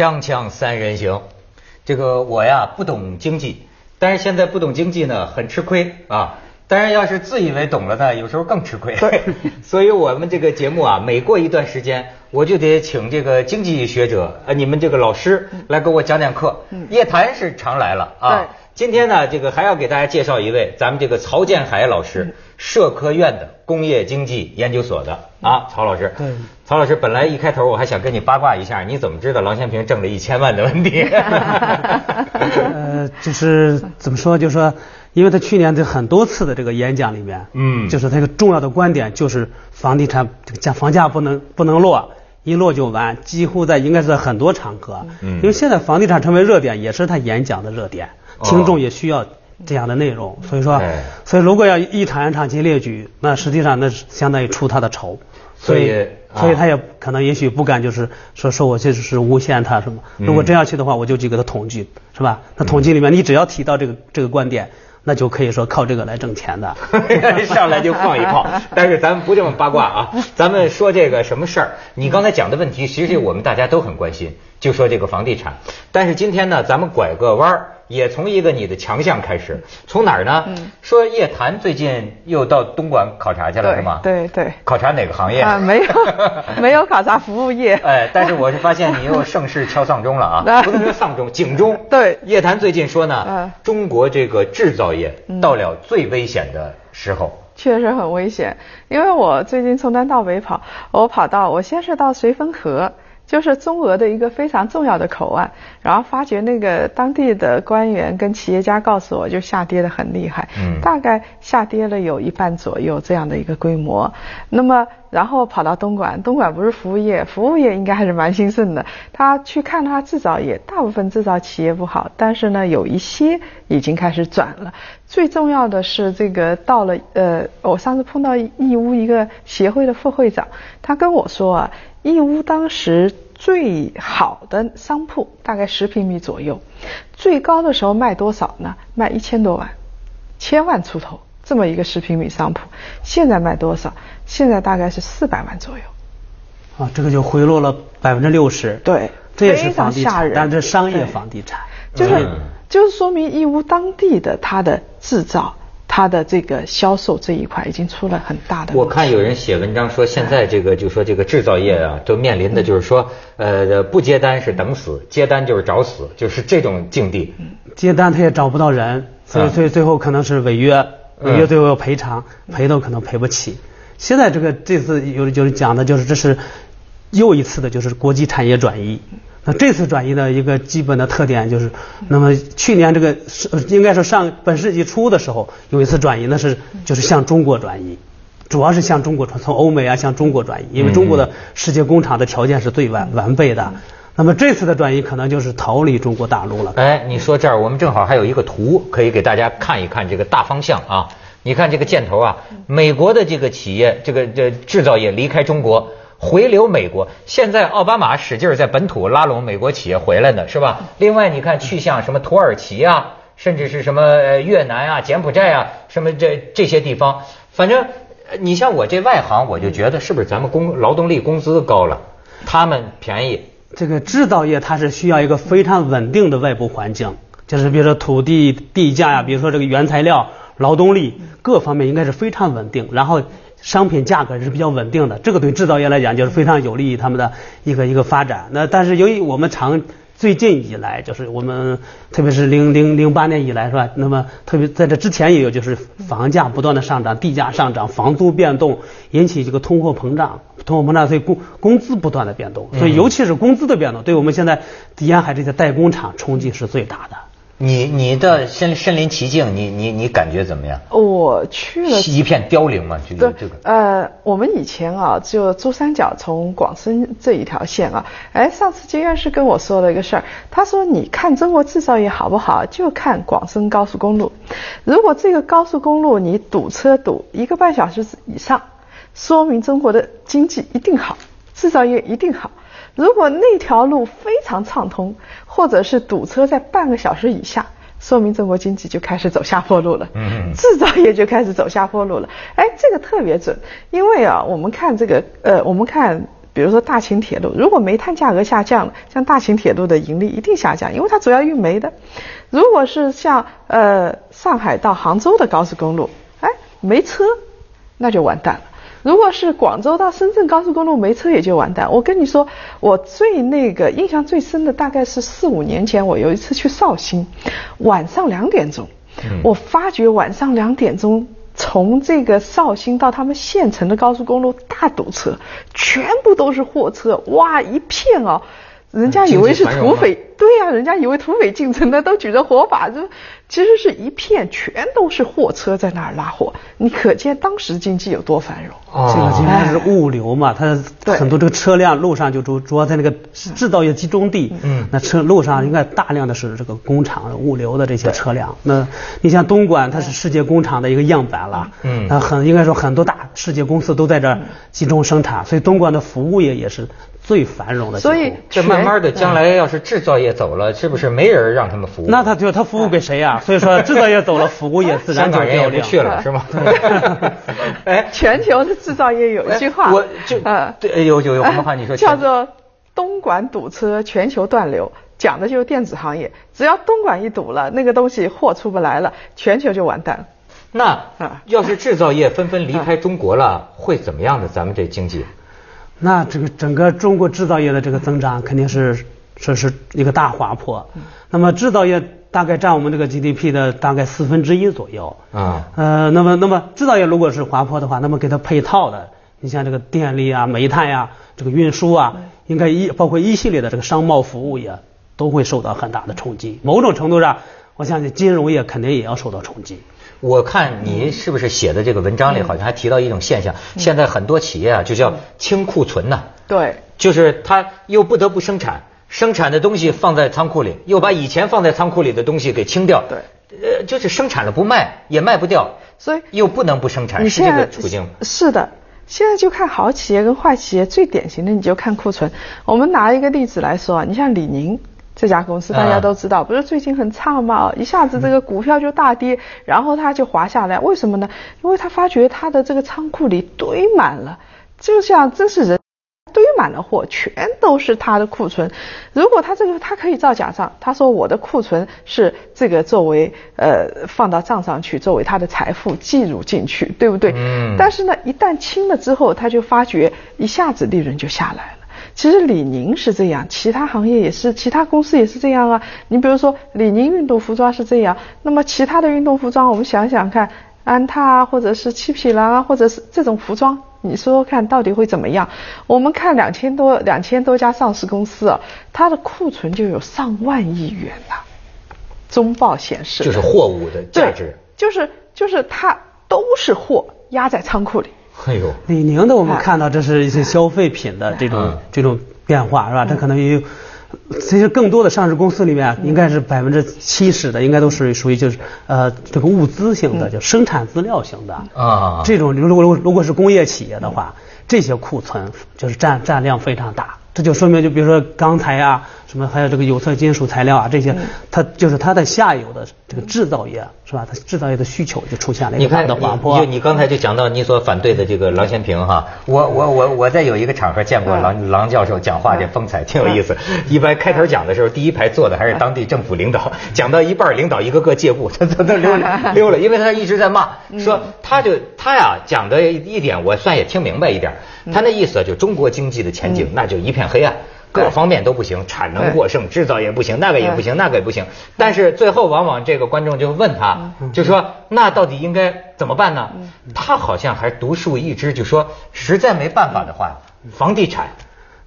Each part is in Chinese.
锵锵三人行，这个我呀不懂经济，但是现在不懂经济呢很吃亏啊。当然要是自以为懂了呢，有时候更吃亏。所以我们这个节目啊，每过一段时间，我就得请这个经济学者，呃，你们这个老师来给我讲讲课。叶檀是常来了啊。今天呢，这个还要给大家介绍一位，咱们这个曹建海老师，社科院的工业经济研究所的。啊，曹老师。对。曹老师，本来一开头我还想跟你八卦一下，你怎么知道郎咸平挣了一千万的问题？呃，就是怎么说，就是说，因为他去年的很多次的这个演讲里面，嗯，就是他一个重要的观点就是房地产这个价房价不能不能落，一落就完，几乎在应该是在很多场合，嗯，因为现在房地产成为热点，也是他演讲的热点，听众也需要这样的内容，所以说，所以如果要一场一场去列举，那实际上那是相当于出他的丑。所以，所以他也可能也许不敢，就是说说我这是诬陷他什么。如果真要去的话，我就去给他统计，是吧？那统计里面，你只要提到这个这个观点，那就可以说靠这个来挣钱的。上来就放一炮，但是咱们不这么八卦啊，咱们说这个什么事儿？你刚才讲的问题，其实我们大家都很关心，就说这个房地产。但是今天呢，咱们拐个弯儿。也从一个你的强项开始，从哪儿呢？说叶檀最近又到东莞考察去了，是吗？对对。考察哪个行业？啊，没有，没有考察服务业。哎，但是我是发现你又盛世敲丧钟了啊！不能说丧钟，警钟。对。叶檀最近说呢，中国这个制造业到了最危险的时候。确实很危险，因为我最近从南到北跑，我跑到我先是到绥芬河。就是中俄的一个非常重要的口岸，然后发觉那个当地的官员跟企业家告诉我，就下跌的很厉害，嗯，大概下跌了有一半左右这样的一个规模。那么，然后跑到东莞，东莞不是服务业，服务业应该还是蛮兴盛的。他去看他制造业，大部分制造企业不好，但是呢，有一些已经开始转了。最重要的是这个到了，呃，我上次碰到义乌一个协会的副会长，他跟我说啊。义乌当时最好的商铺大概十平米左右，最高的时候卖多少呢？卖一千多万，千万出头这么一个十平米商铺，现在卖多少？现在大概是四百万左右。啊，这个就回落了百分之六十。对，这也是房地产，但是商业房地产，就是就是说明义乌当地的它的制造。它的这个销售这一块已经出了很大的。我看有人写文章说，现在这个就说这个制造业啊，都面临的就是说，呃，不接单是等死，接单就是找死，就是这种境地。接单他也找不到人，所以所以最后可能是违约，违约最后要赔偿，赔都可能赔不起。现在这个这次有就是讲的就是这是又一次的就是国际产业转移。那这次转移的一个基本的特点就是，那么去年这个是应该说上本世纪初的时候有一次转移，那是就是向中国转移，主要是向中国从从欧美啊向中国转移，因为中国的世界工厂的条件是最完完备的。那么这次的转移可能就是逃离中国大陆了。哎，你说这儿我们正好还有一个图可以给大家看一看这个大方向啊，你看这个箭头啊，美国的这个企业这个这制造业离开中国。回流美国，现在奥巴马使劲在本土拉拢美国企业回来呢，是吧？另外，你看去向什么土耳其啊，甚至是什么越南啊、柬埔寨啊，什么这这些地方，反正你像我这外行，我就觉得是不是咱们工劳动力工资高了，他们便宜。这个制造业它是需要一个非常稳定的外部环境，就是比如说土地地价呀，比如说这个原材料、劳动力各方面应该是非常稳定，然后。商品价格是比较稳定的，这个对制造业来讲就是非常有利于他们的一个一个发展。那但是由于我们长最近以来，就是我们特别是零零零八年以来是吧？那么特别在这之前也有，就是房价不断的上涨，地价上涨，房租变动引起这个通货膨胀，通货膨胀所以工工资不断的变动，所以尤其是工资的变动，对我们现在沿海这些代工厂冲击是最大的。你你的身身临其境，你你你感觉怎么样？我去了一片凋零嘛，这个这个。呃，我们以前啊，就珠三角从广深这一条线啊，哎，上次金院士跟我说了一个事儿，他说你看中国制造业好不好，就看广深高速公路。如果这个高速公路你堵车堵一个半小时以上，说明中国的经济一定好，制造业一定好。如果那条路非常畅通，或者是堵车在半个小时以下，说明中国经济就开始走下坡路了。嗯，制造业就开始走下坡路了。哎，这个特别准，因为啊，我们看这个，呃，我们看，比比如说大秦铁路，如果煤炭价格下降了，像大秦铁路的盈利一定下降，因为它主要运煤的。如果是像呃上海到杭州的高速公路，哎没车，那就完蛋了。如果是广州到深圳高速公路没车也就完蛋。我跟你说，我最那个印象最深的大概是四五年前，我有一次去绍兴，晚上两点钟，我发觉晚上两点钟从这个绍兴到他们县城的高速公路大堵车，全部都是货车，哇一片哦。人家以为是土匪，对呀，人家以为土匪进城的都举着火把，就其实是一片全都是货车在那儿拉货，你可见当时经济有多繁荣。这个经济是物流嘛，它很多这个车辆路上就主主要在那个制造业集中地，嗯，那车路上应该大量的是这个工厂物流的这些车辆。那你像东莞，它是世界工厂的一个样板了，嗯，那很应该说很多大世界公司都在这儿集中生产，所以东莞的服务业也是。最繁荣的，所以这慢慢的，将来要是制造业走了，是不是没人让他们服务？那他就他服务给谁呀？所以说制造业走了，服务业自然就人也不去了，是吗？哎，全球的制造业有一句话，我就呃，对，有有有什么话你说？叫做东莞堵车，全球断流，讲的就是电子行业。只要东莞一堵了，那个东西货出不来了，全球就完蛋了。那要是制造业纷纷离开中国了，会怎么样呢？咱们这经济？那这个整个中国制造业的这个增长肯定是这是一个大滑坡。那么制造业大概占我们这个 GDP 的大概四分之一左右。啊。呃，那么那么制造业如果是滑坡的话，那么给它配套的，你像这个电力啊、煤炭呀、这个运输啊，应该一包括一系列的这个商贸服务业都会受到很大的冲击。某种程度上，我相信金融业肯定也要受到冲击。我看你是不是写的这个文章里好像还提到一种现象，现在很多企业啊就叫清库存呐。对。就是他又不得不生产，生产的东西放在仓库里，又把以前放在仓库里的东西给清掉。对。呃，就是生产了不卖，也卖不掉，所以又不能不生产，是这个处境。是的，现在就看好企业跟坏企业，最典型的你就看库存。我们拿一个例子来说，你像李宁。这家公司大家都知道，不是最近很差吗？一下子这个股票就大跌，然后它就滑下来，为什么呢？因为他发觉他的这个仓库里堆满了，就像真是人堆满了货，全都是他的库存。如果他这个他可以造假账，他说我的库存是这个作为呃放到账上去，作为他的财富计入进去，对不对？嗯。但是呢，一旦清了之后，他就发觉一下子利润就下来了。其实李宁是这样，其他行业也是，其他公司也是这样啊。你比如说李宁运动服装是这样，那么其他的运动服装，我们想想看，安踏啊，或者是七匹狼啊，或者是这种服装，你说说看到底会怎么样？我们看两千多两千多家上市公司啊，它的库存就有上万亿元呐。中报显示，就是货物的价值，就是就是它都是货压在仓库里。哎呦，李宁的我们看到这是一些消费品的这种这种变化是吧？它可能有，其实更多的上市公司里面应该是百分之七十的应该都是属于就是呃这个物资型的，就生产资料型的啊。这种如果如果如果是工业企业的话，这些库存就是占占量非常大。这就说明，就比如说钢材啊，什么还有这个有色金属材料啊，这些，它就是它的下游的这个制造业，是吧？它制造业的需求就出现了一个大的滑坡。就你刚才就讲到你所反对的这个郎咸平哈，我我我我在有一个场合见过郎郎教授讲话，这风采挺有意思。一般开头讲的时候，第一排坐的还是当地政府领导，讲到一半，领导一个个借步他他他溜了 溜了，因为他一直在骂，说他就他呀讲的一点，我算也听明白一点。他那意思就中国经济的前景那就一片黑暗，各方面都不行，产能过剩，制造业不行，那个也不行，那个也不行。但是最后往往这个观众就问他，就说那到底应该怎么办呢？他好像还独树一帜，就说实在没办法的话，房地产。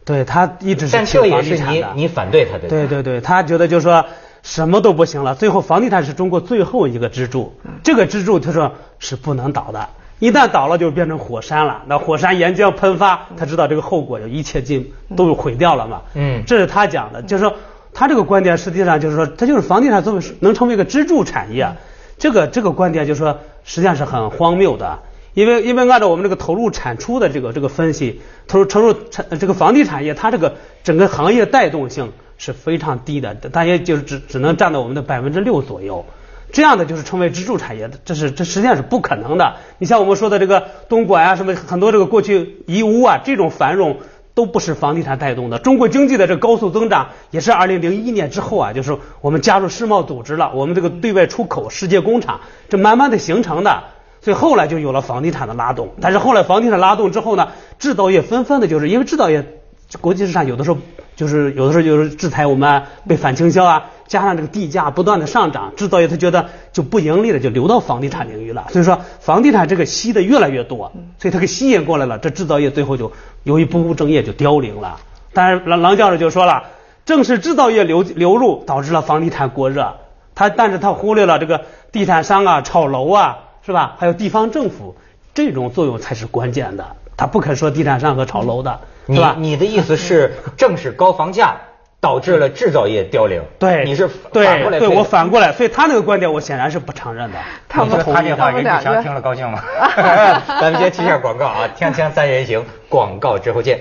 对他一直是但这也是你你反对他的。对对对，他觉得就说什么都不行了，最后房地产是中国最后一个支柱，这个支柱他说是不能倒的。一旦倒了，就变成火山了。那火山岩浆喷发，他知道这个后果就一切尽都毁掉了嘛。嗯，这是他讲的，就是说他这个观点实际上就是说，他就是房地产作为能成为一个支柱产业，这个这个观点就是说实际上是很荒谬的。因为因为按照我们这个投入产出的这个这个分析，投入投入产这个房地产业，它这个整个行业带动性是非常低的，大约就是只只能占到我们的百分之六左右。这样的就是成为支柱产业的，这是这实际上是不可能的。你像我们说的这个东莞啊，什么很多这个过去义乌啊这种繁荣，都不是房地产带动的。中国经济的这高速增长也是二零零一年之后啊，就是我们加入世贸组织了，我们这个对外出口世界工厂，这慢慢的形成的。所以后来就有了房地产的拉动。但是后来房地产拉动之后呢，制造业纷纷的就是因为制造业国际市场有的时候就是有的时候就是制裁我们被反倾销啊，加上这个地价不断的上涨，制造业他觉得就不盈利了，就流到房地产领域了。所以说房地产这个吸的越来越多，所以他给吸引过来了，这制造业最后就由于不务正业就凋零了。当然郎郎教授就说了，正是制造业流流入导致了房地产过热，他但是他忽略了这个地产商啊炒楼啊是吧？还有地方政府这种作用才是关键的，他不肯说地产商和炒楼的。你是吧？你的意思是，正是高房价导致了制造业凋零？对，你是对对反过来推的我反过来，所以他那个观点我显然是不承认的。他们你说他这话任志强听了高兴吗？咱们先提一下广告啊，锵锵三人行，广告之后见。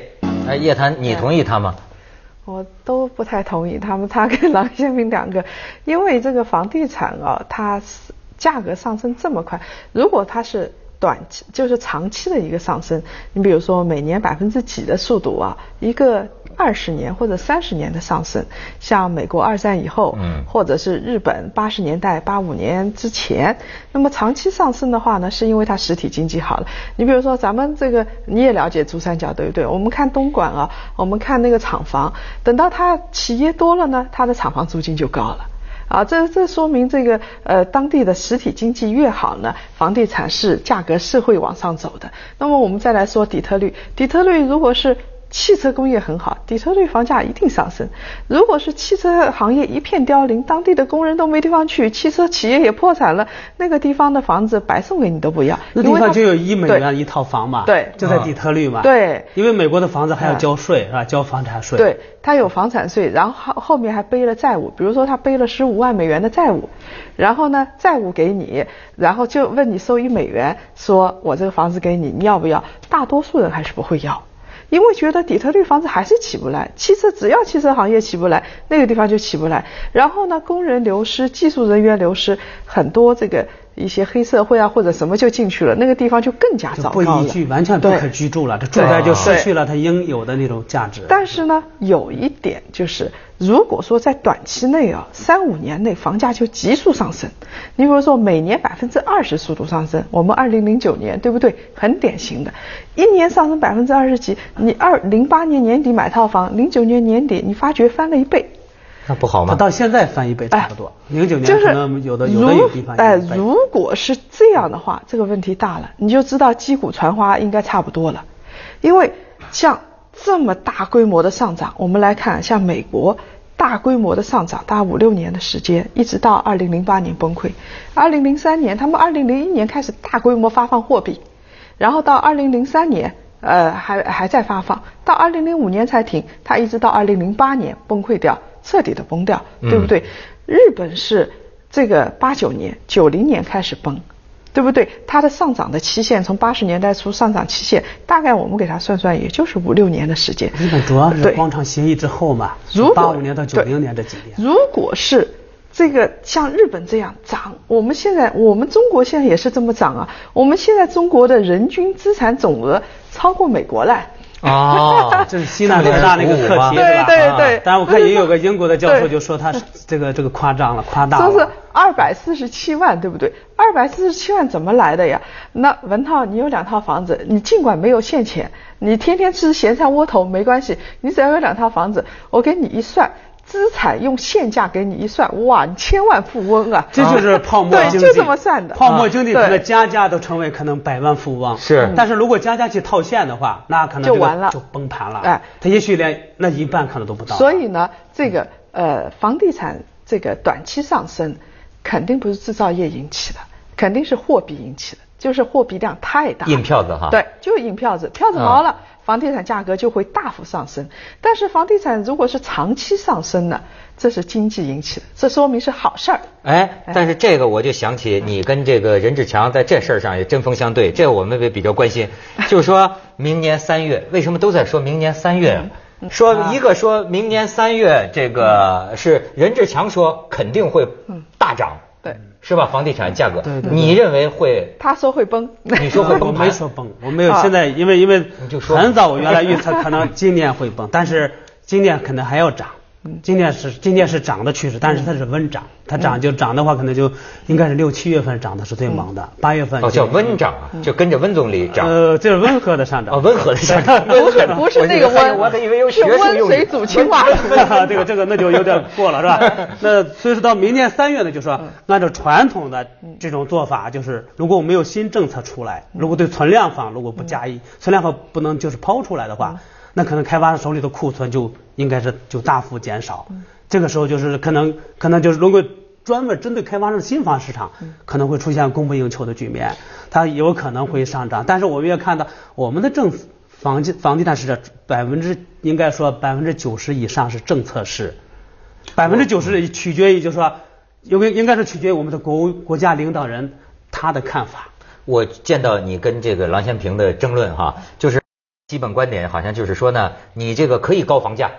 哎，叶檀，你同意他吗？我都不太同意他们，他跟郎咸平两个，因为这个房地产啊，它是价格上升这么快，如果它是短期，就是长期的一个上升，你比如说每年百分之几的速度啊，一个二十年或者三十年的上升，像美国二战以后，嗯或者是日本八十年代八五年之前，那么长期上升的话呢，是因为它实体经济好了。你比如说咱们这个你也了解珠三角对不对？我们看东莞啊，我们看那个厂房，等到它企业多了呢，它的厂房租金就高了。啊，这这说明这个呃当地的实体经济越好呢，房地产是价格是会往上走的。那么我们再来说底特律，底特律如果是汽车工业很好，底特律房价一定上升。如果是汽车行业一片凋零，当地的工人都没地方去，汽车企业也破产了，那个地方的房子白送给你都不要。那地方就有一美元一套房嘛，对就在底特律嘛，对因为美国的房子还要交税是吧？交房产税，对，他有房产税，然后后后面还背了债务，比如说他背了十五万美元的债务，然后呢债务给你，然后就问你收一美元，说我这个房子给你，你要不要？大多数人还是不会要。因为觉得底特律房子还是起不来，汽车只要汽车行业起不来，那个地方就起不来。然后呢，工人流失，技术人员流失，很多这个一些黑社会啊或者什么就进去了，那个地方就更加糟糕了。宜居，完全不可居住了，这住宅就失去了它应有的那种价值。但是呢，有一点就是，如果说在短期内啊，三五年内房价就急速上升，你比如说每年百分之二十速度上升，我们二零零九年对不对？很典型的，一年上升百分之二十几，你二零八年年底买套房，零九年年底你发觉翻了一倍。那不好吗？他到现在翻一倍差不多，零九年就是可能有的有的有地方哎，有一倍如果是这样的话，这个问题大了，你就知道击鼓传花应该差不多了，因为像这么大规模的上涨，我们来看，像美国大规模的上涨，大概五六年的时间，一直到二零零八年崩溃，二零零三年他们二零零一年开始大规模发放货币，然后到二零零三年。呃，还还在发放，到二零零五年才停，它一直到二零零八年崩溃掉，彻底的崩掉，对不对？日本是这个八九年、九零年开始崩，对不对？它的上涨的期限从八十年代初上涨期限，大概我们给它算算，也就是五六年的时间。日本主要是对广场协议之后嘛，如八五年到九零年这几年。如果是这个像日本这样涨，我们现在我们中国现在也是这么涨啊。我们现在中国的人均资产总额超过美国了。哦这是西南联大那个课题对吧？啊对对但是我看也有个英国的教授就说他是 这个这个夸张了，夸大了。说是二百四十七万，对不对？二百四十七万怎么来的呀？那文涛，你有两套房子，你尽管没有现钱，你天天吃咸菜窝头没关系，你只要有两套房子，我给你一算。资产用现价给你一算，哇，你千万富翁啊！这就是泡沫对，经济，就这么算的。泡沫经济对可能家家都成为可能百万富翁。是但是如果家家去套现的话，那可能这个就完了就崩盘了。哎，他也许连那一半可能都不到。所以呢，这个呃，房地产这个短期上升，肯定不是制造业引起的，肯定是货币引起的，就是货币量太大。印票子哈对，就是印票子，票子毛了，房地产价格就会大幅上升。但是房地产如果是长期上升呢，这是经济引起的，这说明是好事儿。哎，但是这个我就想起你跟这个任志强在这事儿上也针锋相对，这我们也比较关心。就是说明年三月，为什么都在说明年三月啊？说一个说明年三月这个是任志强说肯定会大涨，对，是吧？房地产价格，对对你认为会？他说会崩，你说会我崩 我没说崩，我没有。啊现在因为因为很早我原来预测可能今年会崩，但是今年可能还要涨。今年是今年是涨的趋势，但是它是温涨，它涨就涨的话，可能就应该是六七月份涨的是最猛的，八月份哦，叫温涨啊，就跟着温总理涨。呃，这是温和的上涨。哦，温和的 上涨，不是不是那个温，我还以为有是学术用语。温水煮青蛙。这个这个那就有点过了是吧？那所以说到明年三月呢，就说按照传统的这种做法，就是如果我没有新政策出来，如果对存量房如果不加以存量房不能就是抛出来的话，那可能开发商手里的库存就应该是就大幅减少。这个时候就是可能可能就是如果专门针对开发商的新房市场，可能会出现供不应求的局面，它有可能会上涨。但是我们也看到我们的政府房地房地产市场百分之应该说百分之九十以上是政策市，百分之九十取决于就是说，应该应该是取决于我们的国国家领导人他的看法。我见到你跟这个郎咸平的争论哈，就是基本观点好像就是说呢，你这个可以高房价。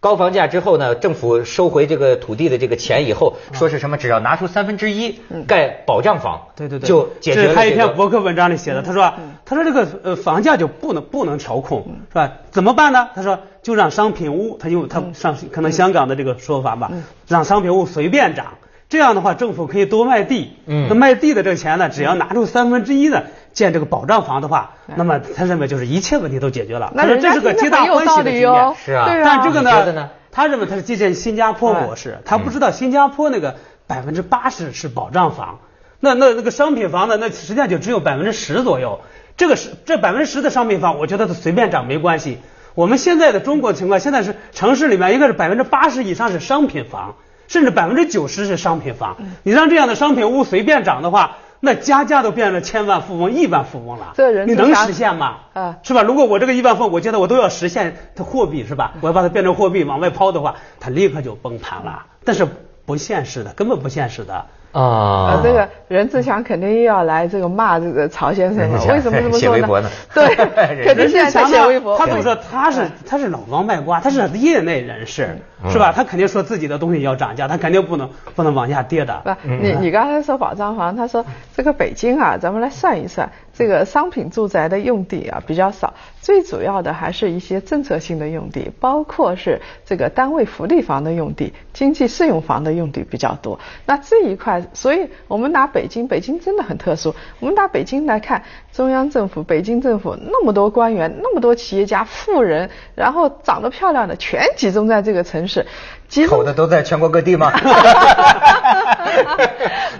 高房价之后呢，政府收回这个土地的这个钱以后，说是什么？只要拿出三分之一盖保障房，对对对，就解决了这是他一。篇博客文章里写的，他说，他说这个呃房价就不能不能调控，是吧？怎么办呢？他说就让商品屋，他用他上可能香港的这个说法吧，让商品屋随便涨。这样的话，政府可以多卖地。嗯那卖地的这个钱呢，只要拿出三分之一的建这个保障房的话，那么他认为就是一切问题都解决了。那他说这是个皆大欢喜的局面。是啊对但这个你觉得呢他认为他是借鉴新加坡模式，他不知道新加坡那个百分之八十是保障房，那那那个商品房呢，那实际上就只有百分之十左右。这个是这百分之十的商品房，我觉得它随便涨没关系。我们现在的中国情况，现在是城市里面应该是百分之八十以上是商品房，甚至百分之九十是商品房。你让这样的商品屋随便涨的话，那家家都变成千万富翁、亿万富翁了。这人你能实现吗？啊是吧？如果我这个亿万富翁，我觉得我都要实现它货币是吧？我要把它变成货币往外抛的话，它立刻就崩盘了。但是不现实的，根本不现实的。啊呃，这个任志强肯定又要来这个骂这个曹先生了。嗯为什么这么说呢写微博呢？对，肯定现在在写微博。他怎么说？他是他是老王卖瓜，他是业内人士，是吧？他肯定说自己的东西要涨价，他肯定不能不能往下跌的。不，你你刚才说保障房，他说这个北京啊，咱们来算一算，这个商品住宅的用地啊比较少，最主要的还是一些政策性的用地，包括是这个单位福利房的用地、经济适用房的用地比较多。那这一块，所以我们拿北京，北京真的很特殊。我们拿北京来看，中央政府、北京政府那么多官员、那么多企业家、富人，然后长得漂亮的全集中在这个城市，集中投的都在全国各地吗？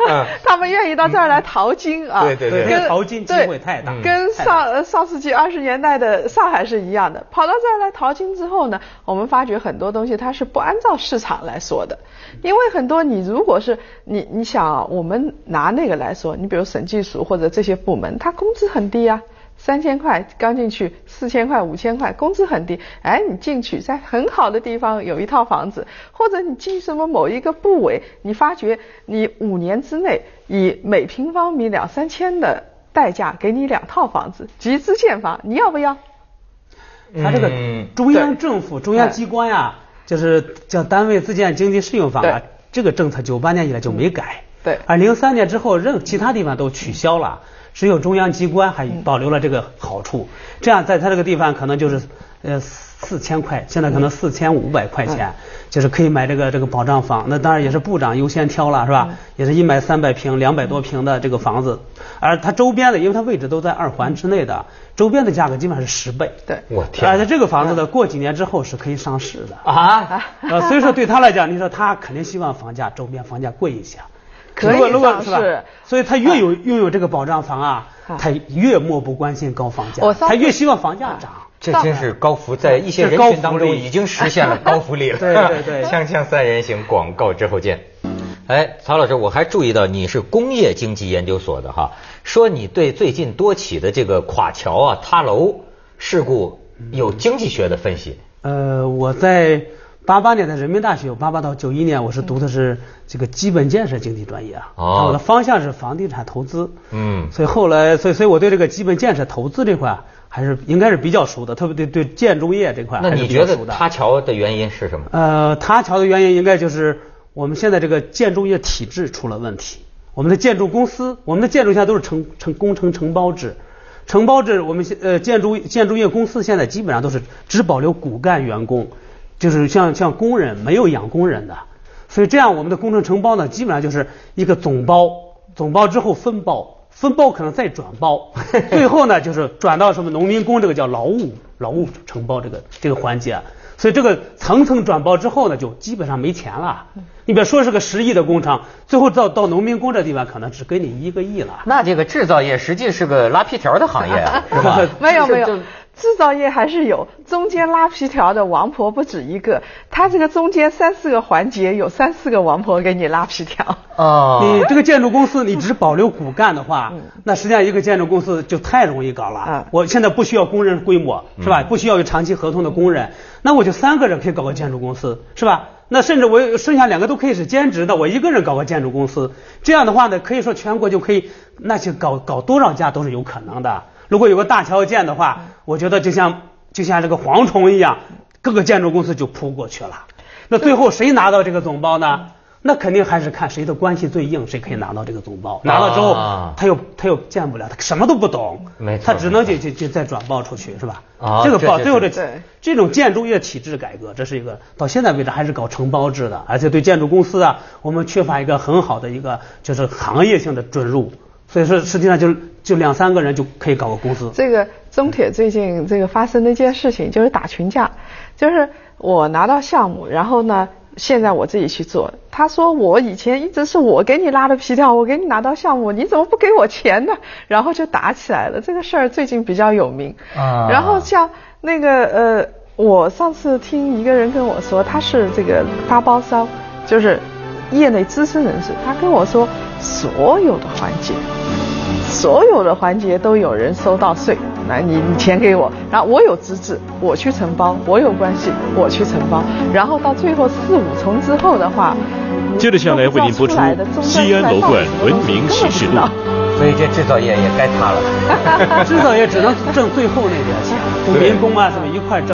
嗯他们愿意到这儿来淘金啊！对对对跟淘金机会太大嗯跟上呃上世纪二十年代的上海是一样的。跑到这儿来淘金之后呢，我们发觉很多东西它是不按照市场来说的，因为很多你如果是你你想啊我们拿那个来说，你比如审计署或者这些部门，它工资很低啊。三千块刚进去，四千块、五千块，工资很低。哎，你进去在很好的地方有一套房子，或者你进什么某一个部委，你发觉你五年之内以每平方米两三千的代价给你两套房子，集资建房，你要不要？他这个嗯中央政府、中央机关呀，就是叫单位自建经济适用房啊，这个政策九八年以来就没改。对而零三年之后，任其他地方都取消了，只有中央机关还保留了这个好处。这样，在他这个地方可能就是呃四千块，现在可能四千五百块钱，就是可以买这个这个保障房。那当然也是部长优先挑了，是吧？也是一买三百平、两百多平的这个房子，而它周边的，因为它位置都在二环之内的，周边的价格基本上是十倍。对我天而且这个房子呢，过几年之后是可以上市的。啊！呃，所以说对他来讲，你说他肯定希望房价周边房价贵一些。可果如果是吧上市？所以他越有拥有这个保障房啊啊，他越漠不关心高房价他越希望房价涨。这真是高福，在一些人群当中已经实现了高福利了。对对对 锵锵三人行，广告之后见。哎，曹老师，我还注意到你是工业经济研究所的哈，说你对最近多起的这个垮桥啊、塌楼事故有经济学的分析。呃，我在八八年的人民大学，八八到九一年我是读的是这个基本建设经济专业啊，哦我的方向是房地产投资，嗯所以后来，所以所以我对这个基本建设投资这块啊还是应该是比较熟的，特别对对建筑业这块还是那你觉得。塌桥的原因是什么？呃，塌桥的原因应该就是我们现在这个建筑业体制出了问题。我们的建筑公司，我们的建筑现在都是承承工程承包制，承包制我们现呃建筑建筑业公司现在基本上都是只保留骨干员工，就是像像工人没有养工人的，所以这样我们的工程承包呢，基本上就是一个总包，总包之后分包，分包可能再转包，最后呢就是转到什么农民工这个叫劳务劳务承包这个这个环节。所以这个层层转包之后呢，就基本上没钱了。你别说是个十亿的工程，最后到到农民工这地方，可能只给你一个亿了。那这个制造业实际是个拉皮条的行业，是吧？没有没有。制造业还是有中间拉皮条的王婆不止一个，他这个中间三四个环节有三四个王婆给你拉皮条。哦，你这个建筑公司你只保留骨干的话，那实际上一个建筑公司就太容易搞了。我现在不需要工人规模，是吧？不需要有长期合同的工人，那我就三个人可以搞个建筑公司，是吧？那甚至我剩下两个都可以是兼职的，我一个人搞个建筑公司，这样的话呢，可以说全国就可以，那些搞搞多少家都是有可能的。如果有个大桥建的话，我觉得就像就像这个蝗虫一样，各个建筑公司就扑过去了。那最后谁拿到这个总包呢？那肯定还是看谁的关系最硬，谁可以拿到这个总包。拿到之后，他又他又建不了，他什么都不懂，他只能就就就再转包出去，是吧？这个包最后这这种建筑业体制改革，这是一个到现在为止还是搞承包制的，而且对建筑公司啊，我们缺乏一个很好的一个就是行业性的准入。所以说，实际上就就两三个人就可以搞个公司。这个中铁最近这个发生的一件事情，就是打群架，就是我拿到项目，然后呢，现在我自己去做。他说我以前一直是我给你拉的皮条，我给你拿到项目，你怎么不给我钱呢？然后就打起来了。这个事儿最近比较有名。啊。然后像那个呃，我上次听一个人跟我说，他是这个发包商，就是业内资深人士，他跟我说。所有的环节，所有的环节都有人收到税，那你你钱给我，然后我有资质，我去承包，我有关系，我去承包，然后到最后四五重之后的话，接着下来为您播出西安楼冠文明启示录。所以这制造业也该塌了，制造业只能挣最后那点钱，工民工啊什么一块挣。